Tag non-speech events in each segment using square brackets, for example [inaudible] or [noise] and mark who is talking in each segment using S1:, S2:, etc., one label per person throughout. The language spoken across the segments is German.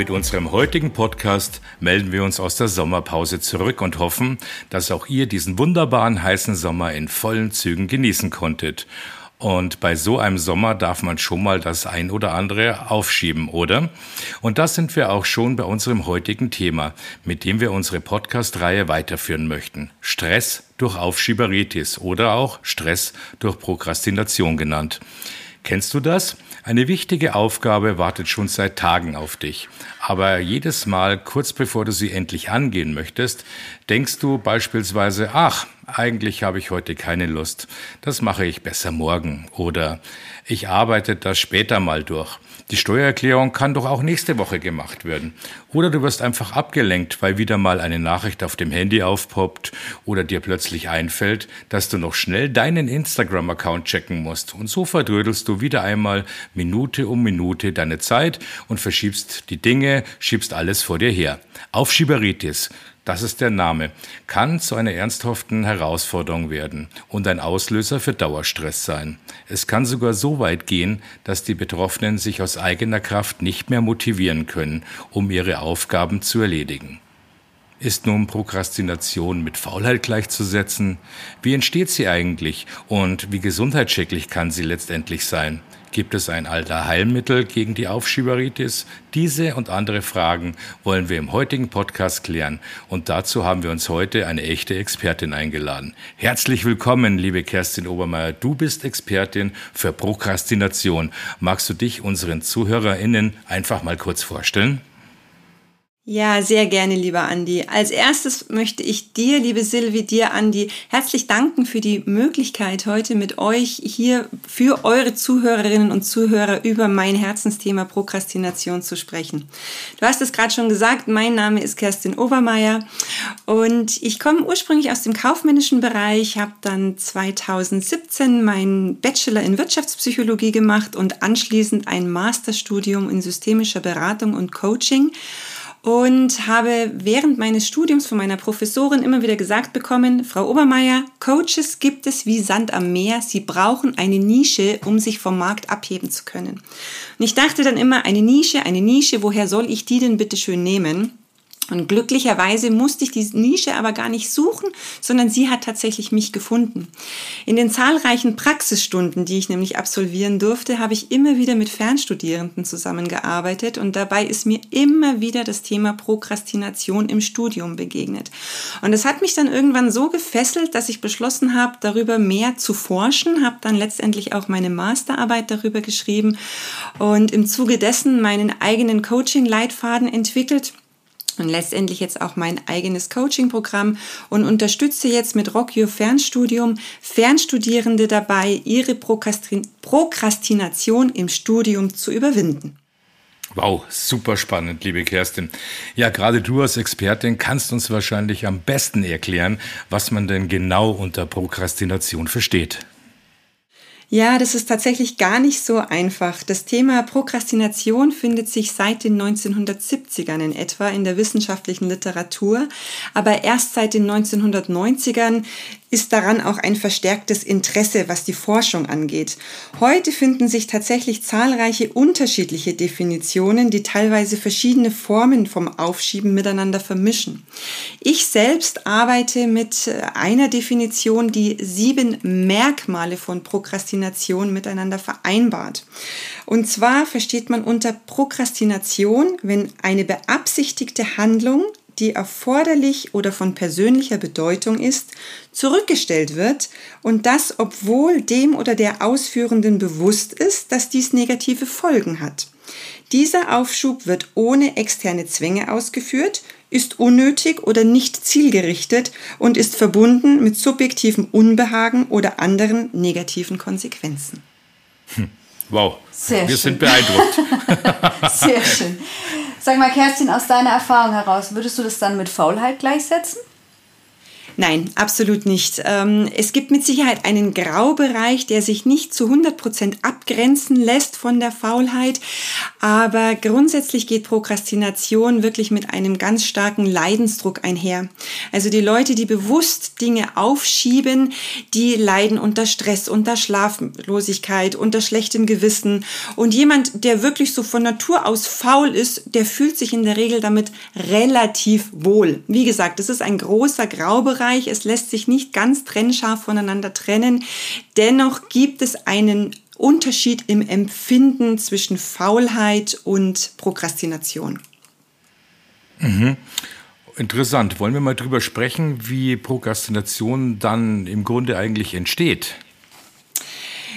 S1: Mit unserem heutigen Podcast melden wir uns aus der Sommerpause zurück und hoffen, dass auch ihr diesen wunderbaren heißen Sommer in vollen Zügen genießen konntet. Und bei so einem Sommer darf man schon mal das ein oder andere aufschieben, oder? Und das sind wir auch schon bei unserem heutigen Thema, mit dem wir unsere Podcast-Reihe weiterführen möchten. Stress durch Aufschieberitis oder auch Stress durch Prokrastination genannt. Kennst du das? Eine wichtige Aufgabe wartet schon seit Tagen auf dich. Aber jedes Mal, kurz bevor du sie endlich angehen möchtest, denkst du beispielsweise, ach, eigentlich habe ich heute keine Lust. Das mache ich besser morgen. Oder ich arbeite das später mal durch. Die Steuererklärung kann doch auch nächste Woche gemacht werden. Oder du wirst einfach abgelenkt, weil wieder mal eine Nachricht auf dem Handy aufpoppt oder dir plötzlich einfällt, dass du noch schnell deinen Instagram-Account checken musst. Und so verdrödelst du wieder einmal Minute um Minute deine Zeit und verschiebst die Dinge, schiebst alles vor dir her. Aufschieberitis das ist der Name, kann zu einer ernsthaften Herausforderung werden und ein Auslöser für Dauerstress sein. Es kann sogar so weit gehen, dass die Betroffenen sich aus eigener Kraft nicht mehr motivieren können, um ihre Aufgaben zu erledigen. Ist nun Prokrastination mit Faulheit gleichzusetzen? Wie entsteht sie eigentlich und wie gesundheitsschädlich kann sie letztendlich sein? Gibt es ein alter Heilmittel gegen die Aufschieberitis? Diese und andere Fragen wollen wir im heutigen Podcast klären. Und dazu haben wir uns heute eine echte Expertin eingeladen. Herzlich willkommen, liebe Kerstin Obermeier. Du bist Expertin für Prokrastination. Magst du dich unseren ZuhörerInnen einfach mal kurz vorstellen?
S2: Ja, sehr gerne, lieber Andi. Als erstes möchte ich dir, liebe Silvi, dir, Andi, herzlich danken für die Möglichkeit, heute mit euch hier für eure Zuhörerinnen und Zuhörer über mein Herzensthema Prokrastination zu sprechen. Du hast es gerade schon gesagt, mein Name ist Kerstin Obermeier und ich komme ursprünglich aus dem kaufmännischen Bereich, habe dann 2017 meinen Bachelor in Wirtschaftspsychologie gemacht und anschließend ein Masterstudium in systemischer Beratung und Coaching und habe während meines Studiums von meiner Professorin immer wieder gesagt bekommen, Frau Obermeier, Coaches gibt es wie Sand am Meer, sie brauchen eine Nische, um sich vom Markt abheben zu können. Und ich dachte dann immer, eine Nische, eine Nische, woher soll ich die denn bitte schön nehmen? Und glücklicherweise musste ich diese Nische aber gar nicht suchen, sondern sie hat tatsächlich mich gefunden. In den zahlreichen Praxisstunden, die ich nämlich absolvieren durfte, habe ich immer wieder mit Fernstudierenden zusammengearbeitet und dabei ist mir immer wieder das Thema Prokrastination im Studium begegnet. Und es hat mich dann irgendwann so gefesselt, dass ich beschlossen habe, darüber mehr zu forschen, habe dann letztendlich auch meine Masterarbeit darüber geschrieben und im Zuge dessen meinen eigenen Coaching-Leitfaden entwickelt und letztendlich jetzt auch mein eigenes Coaching-Programm und unterstütze jetzt mit Rock Fernstudium Fernstudierende dabei, ihre Prokrastination im Studium zu überwinden.
S1: Wow, super spannend, liebe Kerstin. Ja, gerade du als Expertin kannst uns wahrscheinlich am besten erklären, was man denn genau unter Prokrastination versteht.
S2: Ja, das ist tatsächlich gar nicht so einfach. Das Thema Prokrastination findet sich seit den 1970ern in etwa in der wissenschaftlichen Literatur, aber erst seit den 1990ern ist daran auch ein verstärktes Interesse, was die Forschung angeht. Heute finden sich tatsächlich zahlreiche unterschiedliche Definitionen, die teilweise verschiedene Formen vom Aufschieben miteinander vermischen. Ich selbst arbeite mit einer Definition, die sieben Merkmale von Prokrastination miteinander vereinbart. Und zwar versteht man unter Prokrastination, wenn eine beabsichtigte Handlung die erforderlich oder von persönlicher Bedeutung ist, zurückgestellt wird und das, obwohl dem oder der Ausführenden bewusst ist, dass dies negative Folgen hat. Dieser Aufschub wird ohne externe Zwänge ausgeführt, ist unnötig oder nicht zielgerichtet und ist verbunden mit subjektivem Unbehagen oder anderen negativen Konsequenzen.
S1: Hm. Wow, Sehr wir schön. sind beeindruckt. [laughs]
S3: Sehr schön. Sag mal, Kerstin, aus deiner Erfahrung heraus, würdest du das dann mit Faulheit gleichsetzen?
S2: Nein, absolut nicht. Ähm, es gibt mit Sicherheit einen Graubereich, der sich nicht zu 100 Prozent abgrenzen lässt von der Faulheit. Aber grundsätzlich geht Prokrastination wirklich mit einem ganz starken Leidensdruck einher. Also die Leute, die bewusst Dinge aufschieben, die leiden unter Stress, unter Schlaflosigkeit, unter schlechtem Gewissen. Und jemand, der wirklich so von Natur aus faul ist, der fühlt sich in der Regel damit relativ wohl. Wie gesagt, es ist ein großer Graubereich. Es lässt sich nicht ganz trennscharf voneinander trennen. Dennoch gibt es einen Unterschied im Empfinden zwischen Faulheit und Prokrastination.
S1: Mhm. Interessant. Wollen wir mal drüber sprechen, wie Prokrastination dann im Grunde eigentlich entsteht?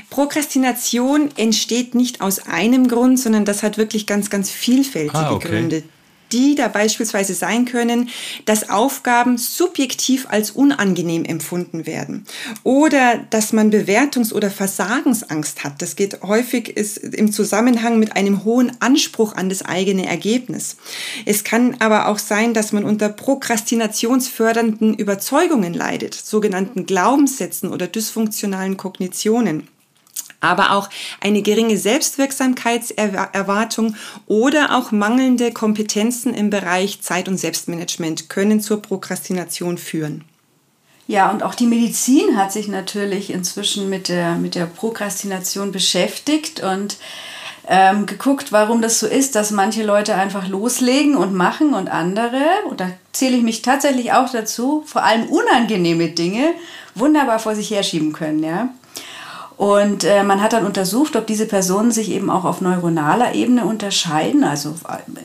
S2: Prokrastination entsteht nicht aus einem Grund, sondern das hat wirklich ganz, ganz vielfältige ah, okay. Gründe die da beispielsweise sein können, dass Aufgaben subjektiv als unangenehm empfunden werden oder dass man Bewertungs- oder Versagensangst hat. Das geht häufig ist im Zusammenhang mit einem hohen Anspruch an das eigene Ergebnis. Es kann aber auch sein, dass man unter prokrastinationsfördernden Überzeugungen leidet, sogenannten Glaubenssätzen oder dysfunktionalen Kognitionen aber auch eine geringe Selbstwirksamkeitserwartung oder auch mangelnde Kompetenzen im Bereich Zeit- und Selbstmanagement können zur Prokrastination führen.
S3: Ja, und auch die Medizin hat sich natürlich inzwischen mit der, mit der Prokrastination beschäftigt und ähm, geguckt, warum das so ist, dass manche Leute einfach loslegen und machen und andere, und da zähle ich mich tatsächlich auch dazu, vor allem unangenehme Dinge wunderbar vor sich herschieben können. Ja? Und äh, man hat dann untersucht, ob diese Personen sich eben auch auf neuronaler Ebene unterscheiden, also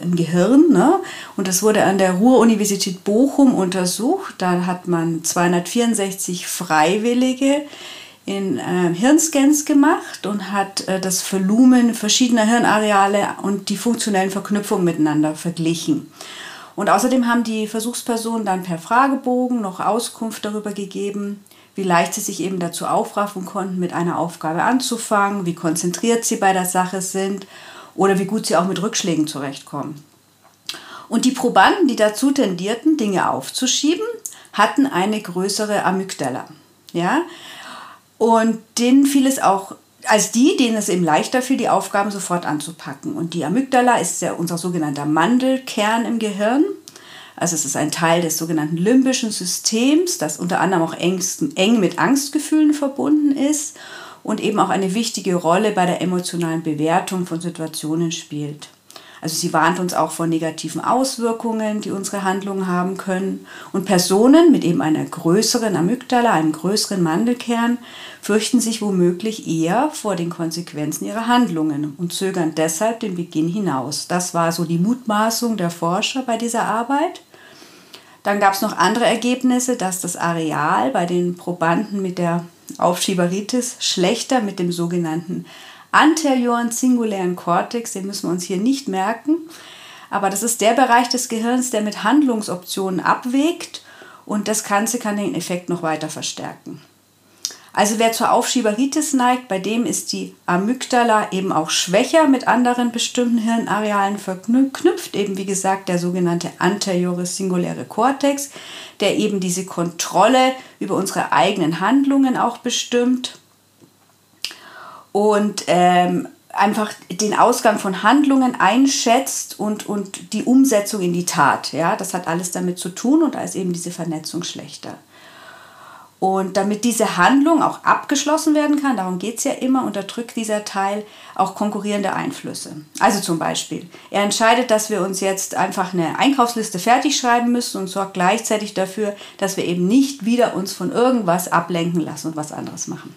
S3: im Gehirn. Ne? Und das wurde an der Ruhr-Universität Bochum untersucht. Da hat man 264 Freiwillige in äh, Hirnscans gemacht und hat äh, das Volumen verschiedener Hirnareale und die funktionellen Verknüpfungen miteinander verglichen. Und außerdem haben die Versuchspersonen dann per Fragebogen noch Auskunft darüber gegeben, wie leicht sie sich eben dazu aufraffen konnten, mit einer Aufgabe anzufangen, wie konzentriert sie bei der Sache sind oder wie gut sie auch mit Rückschlägen zurechtkommen. Und die Probanden, die dazu tendierten, Dinge aufzuschieben, hatten eine größere Amygdala. Ja? Und denen fiel es auch als die, denen es eben leichter fiel, die Aufgaben sofort anzupacken. Und die Amygdala ist ja unser sogenannter Mandelkern im Gehirn. Also es ist ein Teil des sogenannten limbischen Systems, das unter anderem auch engsten, eng mit Angstgefühlen verbunden ist und eben auch eine wichtige Rolle bei der emotionalen Bewertung von Situationen spielt. Also sie warnt uns auch vor negativen Auswirkungen, die unsere Handlungen haben können. Und Personen mit eben einer größeren Amygdala, einem größeren Mandelkern, fürchten sich womöglich eher vor den Konsequenzen ihrer Handlungen und zögern deshalb den Beginn hinaus. Das war so die Mutmaßung der Forscher bei dieser Arbeit. Dann gab es noch andere Ergebnisse, dass das Areal bei den Probanden mit der Aufschieberitis schlechter mit dem sogenannten anterioren singulären Kortex, den müssen wir uns hier nicht merken, aber das ist der Bereich des Gehirns, der mit Handlungsoptionen abwägt und das Ganze kann den Effekt noch weiter verstärken. Also wer zur Aufschieberitis neigt, bei dem ist die Amygdala eben auch schwächer mit anderen bestimmten Hirnarealen verknüpft, eben wie gesagt der sogenannte anteriore singuläre Kortex, der eben diese Kontrolle über unsere eigenen Handlungen auch bestimmt und ähm, einfach den Ausgang von Handlungen einschätzt und, und die Umsetzung in die Tat. Ja, das hat alles damit zu tun und da ist eben diese Vernetzung schlechter. Und damit diese Handlung auch abgeschlossen werden kann, darum geht es ja immer, unterdrückt dieser Teil auch konkurrierende Einflüsse. Also zum Beispiel, er entscheidet, dass wir uns jetzt einfach eine Einkaufsliste fertig schreiben müssen und sorgt gleichzeitig dafür, dass wir eben nicht wieder uns von irgendwas ablenken lassen und was anderes machen.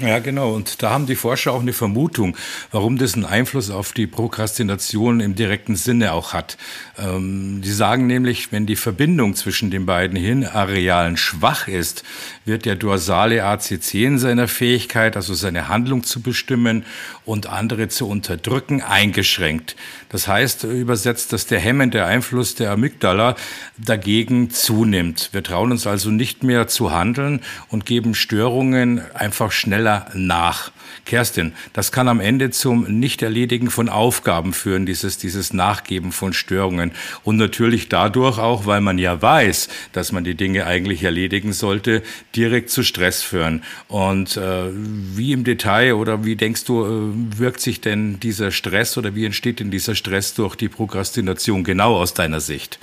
S1: Ja, genau. Und da haben die Forscher auch eine Vermutung, warum das einen Einfluss auf die Prokrastination im direkten Sinne auch hat. Ähm, die sagen nämlich, wenn die Verbindung zwischen den beiden Hirnarealen schwach ist, wird der dorsale ACC in seiner Fähigkeit, also seine Handlung zu bestimmen und andere zu unterdrücken, eingeschränkt. Das heißt, übersetzt, dass der hemmende Einfluss der Amygdala dagegen zunimmt. Wir trauen uns also nicht mehr zu handeln und geben Störungen einfach schneller schneller nach. Kerstin, das kann am Ende zum Nichterledigen von Aufgaben führen, dieses, dieses Nachgeben von Störungen. Und natürlich dadurch auch, weil man ja weiß, dass man die Dinge eigentlich erledigen sollte, direkt zu Stress führen. Und äh, wie im Detail oder wie denkst du, äh, wirkt sich denn dieser Stress oder wie entsteht denn dieser Stress durch die Prokrastination genau aus deiner Sicht?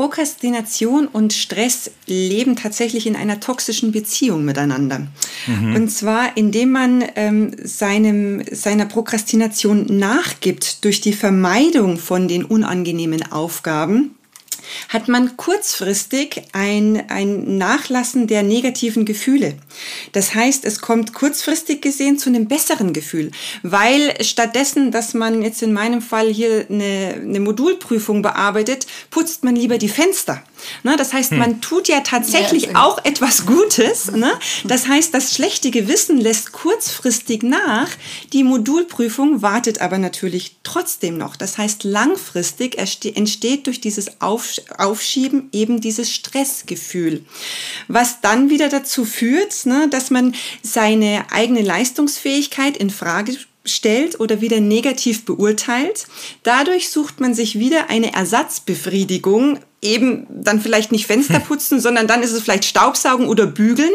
S2: Prokrastination und Stress leben tatsächlich in einer toxischen Beziehung miteinander. Mhm. Und zwar, indem man ähm, seinem, seiner Prokrastination nachgibt durch die Vermeidung von den unangenehmen Aufgaben hat man kurzfristig ein, ein Nachlassen der negativen Gefühle. Das heißt, es kommt kurzfristig gesehen zu einem besseren Gefühl, weil stattdessen, dass man jetzt in meinem Fall hier eine, eine Modulprüfung bearbeitet, putzt man lieber die Fenster. Ne? Das heißt, hm. man tut ja tatsächlich ja, auch etwas Gutes. Ne? Das heißt, das schlechte Gewissen lässt kurzfristig nach. Die Modulprüfung wartet aber natürlich trotzdem noch. Das heißt, langfristig entsteht durch dieses Aufschieben eben dieses Stressgefühl, was dann wieder dazu führt, ne, dass man seine eigene Leistungsfähigkeit in Frage stellt oder wieder negativ beurteilt. Dadurch sucht man sich wieder eine Ersatzbefriedigung eben dann vielleicht nicht Fenster putzen, sondern dann ist es vielleicht Staubsaugen oder Bügeln.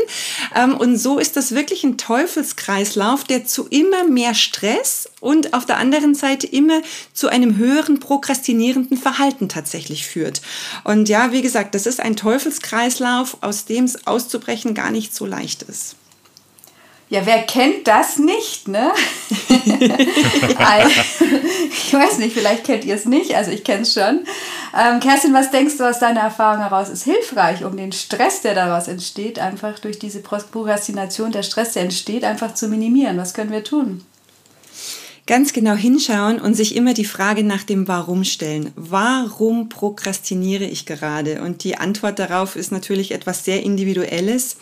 S2: Ähm, und so ist das wirklich ein Teufelskreislauf, der zu immer mehr Stress und auf der anderen Seite immer zu einem höheren prokrastinierenden Verhalten tatsächlich führt. Und ja, wie gesagt, das ist ein Teufelskreislauf, aus dem es auszubrechen gar nicht so leicht ist.
S3: Ja, wer kennt das nicht, ne? [laughs] ich weiß nicht, vielleicht kennt ihr es nicht, also ich kenne es schon. Ähm, Kerstin, was denkst du aus deiner Erfahrung heraus ist hilfreich, um den Stress, der daraus entsteht, einfach durch diese Prokrastination, der Stress, der entsteht, einfach zu minimieren? Was können wir tun?
S2: Ganz genau hinschauen und sich immer die Frage nach dem Warum stellen. Warum prokrastiniere ich gerade? Und die Antwort darauf ist natürlich etwas sehr Individuelles.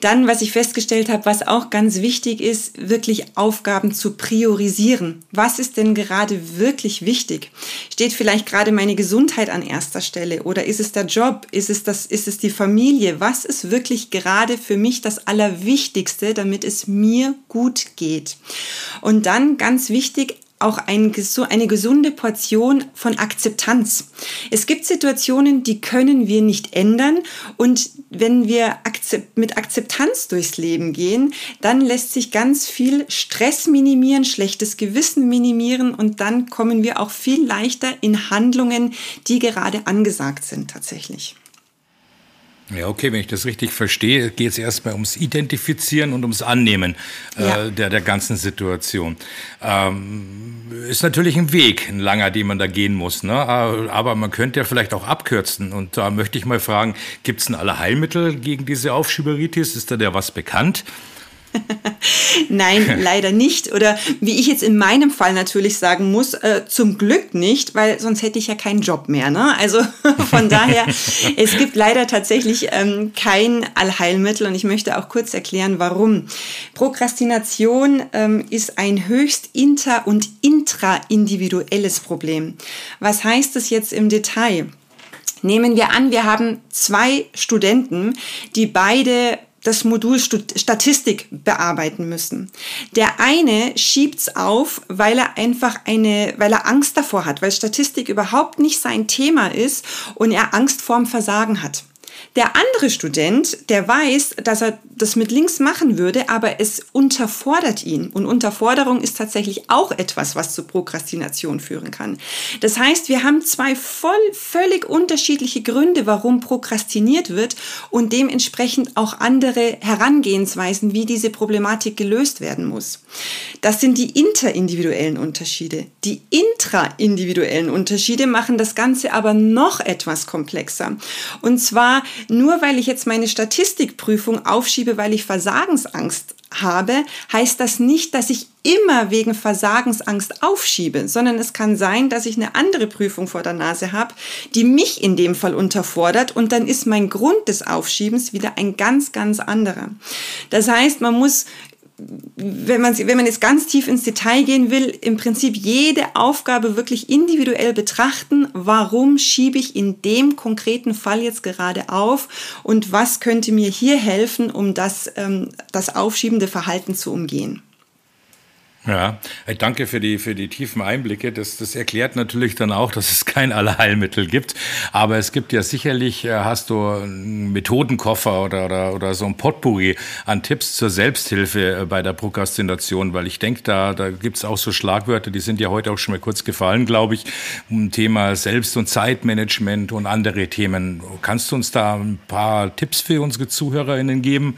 S2: Dann, was ich festgestellt habe, was auch ganz wichtig ist, wirklich Aufgaben zu priorisieren. Was ist denn gerade wirklich wichtig? Steht vielleicht gerade meine Gesundheit an erster Stelle? Oder ist es der Job? Ist es, das, ist es die Familie? Was ist wirklich gerade für mich das Allerwichtigste, damit es mir gut geht? Und dann ganz wichtig, auch ein, eine gesunde Portion von Akzeptanz. Es gibt Situationen, die können wir nicht ändern und wenn wir mit Akzeptanz durchs Leben gehen, dann lässt sich ganz viel Stress minimieren, schlechtes Gewissen minimieren und dann kommen wir auch viel leichter in Handlungen, die gerade angesagt sind tatsächlich.
S1: Ja, okay, wenn ich das richtig verstehe, geht es erstmal ums Identifizieren und ums Annehmen äh, ja. der, der ganzen Situation. Ähm, ist natürlich ein Weg, ein langer, den man da gehen muss. Ne? Aber man könnte ja vielleicht auch abkürzen. Und da möchte ich mal fragen, gibt es ein Allerheilmittel gegen diese Aufschieberitis? Ist da der was bekannt? [laughs]
S2: Nein, [laughs] leider nicht. Oder wie ich jetzt in meinem Fall natürlich sagen muss, äh, zum Glück nicht, weil sonst hätte ich ja keinen Job mehr. Ne? Also [laughs] von daher, es gibt leider tatsächlich ähm, kein Allheilmittel und ich möchte auch kurz erklären, warum. Prokrastination ähm, ist ein höchst inter- und intraindividuelles Problem. Was heißt das jetzt im Detail? Nehmen wir an, wir haben zwei Studenten, die beide das Modul Statistik bearbeiten müssen. Der eine schiebt's auf, weil er einfach eine, weil er Angst davor hat, weil Statistik überhaupt nicht sein Thema ist und er Angst vorm Versagen hat. Der andere Student, der weiß, dass er das mit links machen würde, aber es unterfordert ihn. Und Unterforderung ist tatsächlich auch etwas, was zu Prokrastination führen kann. Das heißt, wir haben zwei voll, völlig unterschiedliche Gründe, warum prokrastiniert wird und dementsprechend auch andere Herangehensweisen, wie diese Problematik gelöst werden muss. Das sind die interindividuellen Unterschiede. Die intraindividuellen Unterschiede machen das Ganze aber noch etwas komplexer. Und zwar nur weil ich jetzt meine Statistikprüfung aufschiebe, weil ich Versagensangst habe, heißt das nicht, dass ich immer wegen Versagensangst aufschiebe, sondern es kann sein, dass ich eine andere Prüfung vor der Nase habe, die mich in dem Fall unterfordert und dann ist mein Grund des Aufschiebens wieder ein ganz, ganz anderer. Das heißt, man muss wenn man, wenn man jetzt ganz tief ins Detail gehen will, im Prinzip jede Aufgabe wirklich individuell betrachten, warum schiebe ich in dem konkreten Fall jetzt gerade auf und was könnte mir hier helfen, um das, ähm, das aufschiebende Verhalten zu umgehen.
S1: Ja, danke für die, für die tiefen Einblicke. Das, das erklärt natürlich dann auch, dass es kein Allerheilmittel gibt. Aber es gibt ja sicherlich, äh, hast du einen Methodenkoffer oder, oder, oder so ein Potpourri an Tipps zur Selbsthilfe äh, bei der Prokrastination, weil ich denke, da, da gibt es auch so Schlagwörter, die sind ja heute auch schon mal kurz gefallen, glaube ich, um Thema Selbst- und Zeitmanagement und andere Themen. Kannst du uns da ein paar Tipps für unsere ZuhörerInnen geben?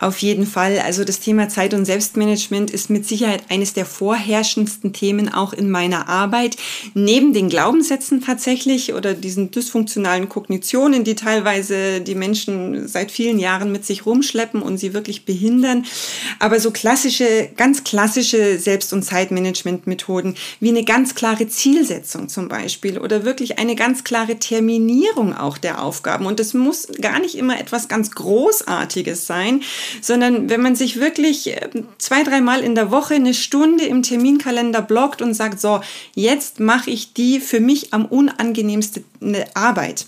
S2: Auf jeden Fall. Also das Thema Zeit- und Selbstmanagement ist mit Sicherheit eines der vorherrschendsten Themen auch in meiner Arbeit. Neben den Glaubenssätzen tatsächlich oder diesen dysfunktionalen Kognitionen, die teilweise die Menschen seit vielen Jahren mit sich rumschleppen und sie wirklich behindern. Aber so klassische, ganz klassische Selbst- und Zeitmanagement-Methoden wie eine ganz klare Zielsetzung zum Beispiel oder wirklich eine ganz klare Terminierung auch der Aufgaben. Und das muss gar nicht immer etwas ganz Großartiges sein, sondern wenn man sich wirklich äh, zwei, dreimal in der Woche eine Stunde im Terminkalender blockt und sagt, so, jetzt mache ich die für mich am unangenehmsten Arbeit.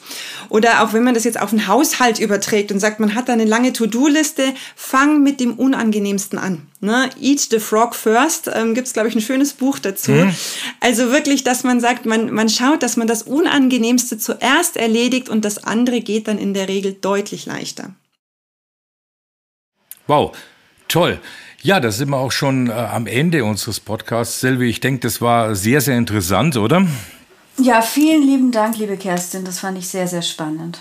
S2: Oder auch wenn man das jetzt auf den Haushalt überträgt und sagt, man hat da eine lange To-Do-Liste, fang mit dem Unangenehmsten an. Ne? Eat the Frog First, ähm, gibt es, glaube ich, ein schönes Buch dazu. Mhm. Also wirklich, dass man sagt, man, man schaut, dass man das Unangenehmste zuerst erledigt und das andere geht dann in der Regel deutlich leichter.
S1: Wow, toll. Ja, da sind wir auch schon äh, am Ende unseres Podcasts. Silvi, ich denke, das war sehr, sehr interessant, oder?
S3: Ja, vielen lieben Dank, liebe Kerstin. Das fand ich sehr, sehr spannend.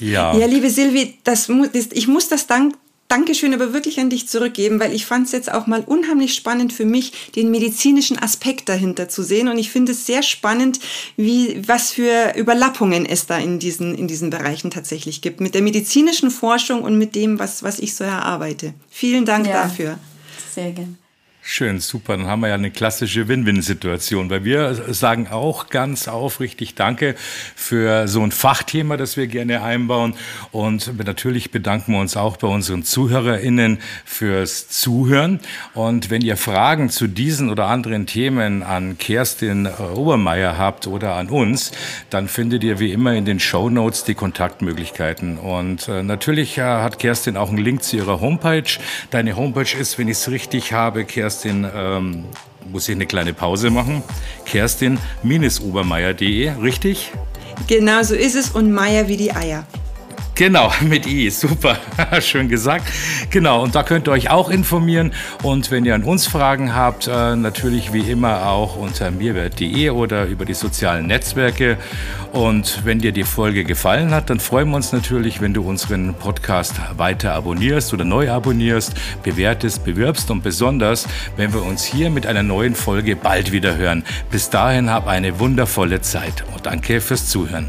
S2: Ja. Ja, liebe Silvi, das, ich muss das Dank, Dankeschön aber wirklich an dich zurückgeben, weil ich fand es jetzt auch mal unheimlich spannend für mich, den medizinischen Aspekt dahinter zu sehen. Und ich finde es sehr spannend, wie, was für Überlappungen es da in diesen, in diesen Bereichen tatsächlich gibt. Mit der medizinischen Forschung und mit dem, was, was ich so erarbeite. Vielen Dank ja, dafür.
S3: Sehr gerne.
S1: Schön, super. Dann haben wir ja eine klassische Win-Win-Situation, weil wir sagen auch ganz aufrichtig Danke für so ein Fachthema, das wir gerne einbauen. Und natürlich bedanken wir uns auch bei unseren ZuhörerInnen fürs Zuhören. Und wenn ihr Fragen zu diesen oder anderen Themen an Kerstin Obermeier habt oder an uns, dann findet ihr wie immer in den Show Notes die Kontaktmöglichkeiten. Und äh, natürlich äh, hat Kerstin auch einen Link zu ihrer Homepage. Deine Homepage ist, wenn ich es richtig habe, Kerstin, Kerstin, ähm, muss ich eine kleine Pause machen. Kerstin-obermeier.de, richtig?
S2: Genau so ist es und Meier wie die Eier.
S1: Genau, [laughs] mit I, super, [laughs] schön gesagt. Genau, und da könnt ihr euch auch informieren. Und wenn ihr an uns Fragen habt, äh, natürlich wie immer auch unter mirwert.de oder über die sozialen Netzwerke. Und wenn dir die Folge gefallen hat, dann freuen wir uns natürlich, wenn du unseren Podcast weiter abonnierst oder neu abonnierst, bewertest, bewirbst und besonders, wenn wir uns hier mit einer neuen Folge bald wieder hören. Bis dahin hab eine wundervolle Zeit und danke fürs Zuhören.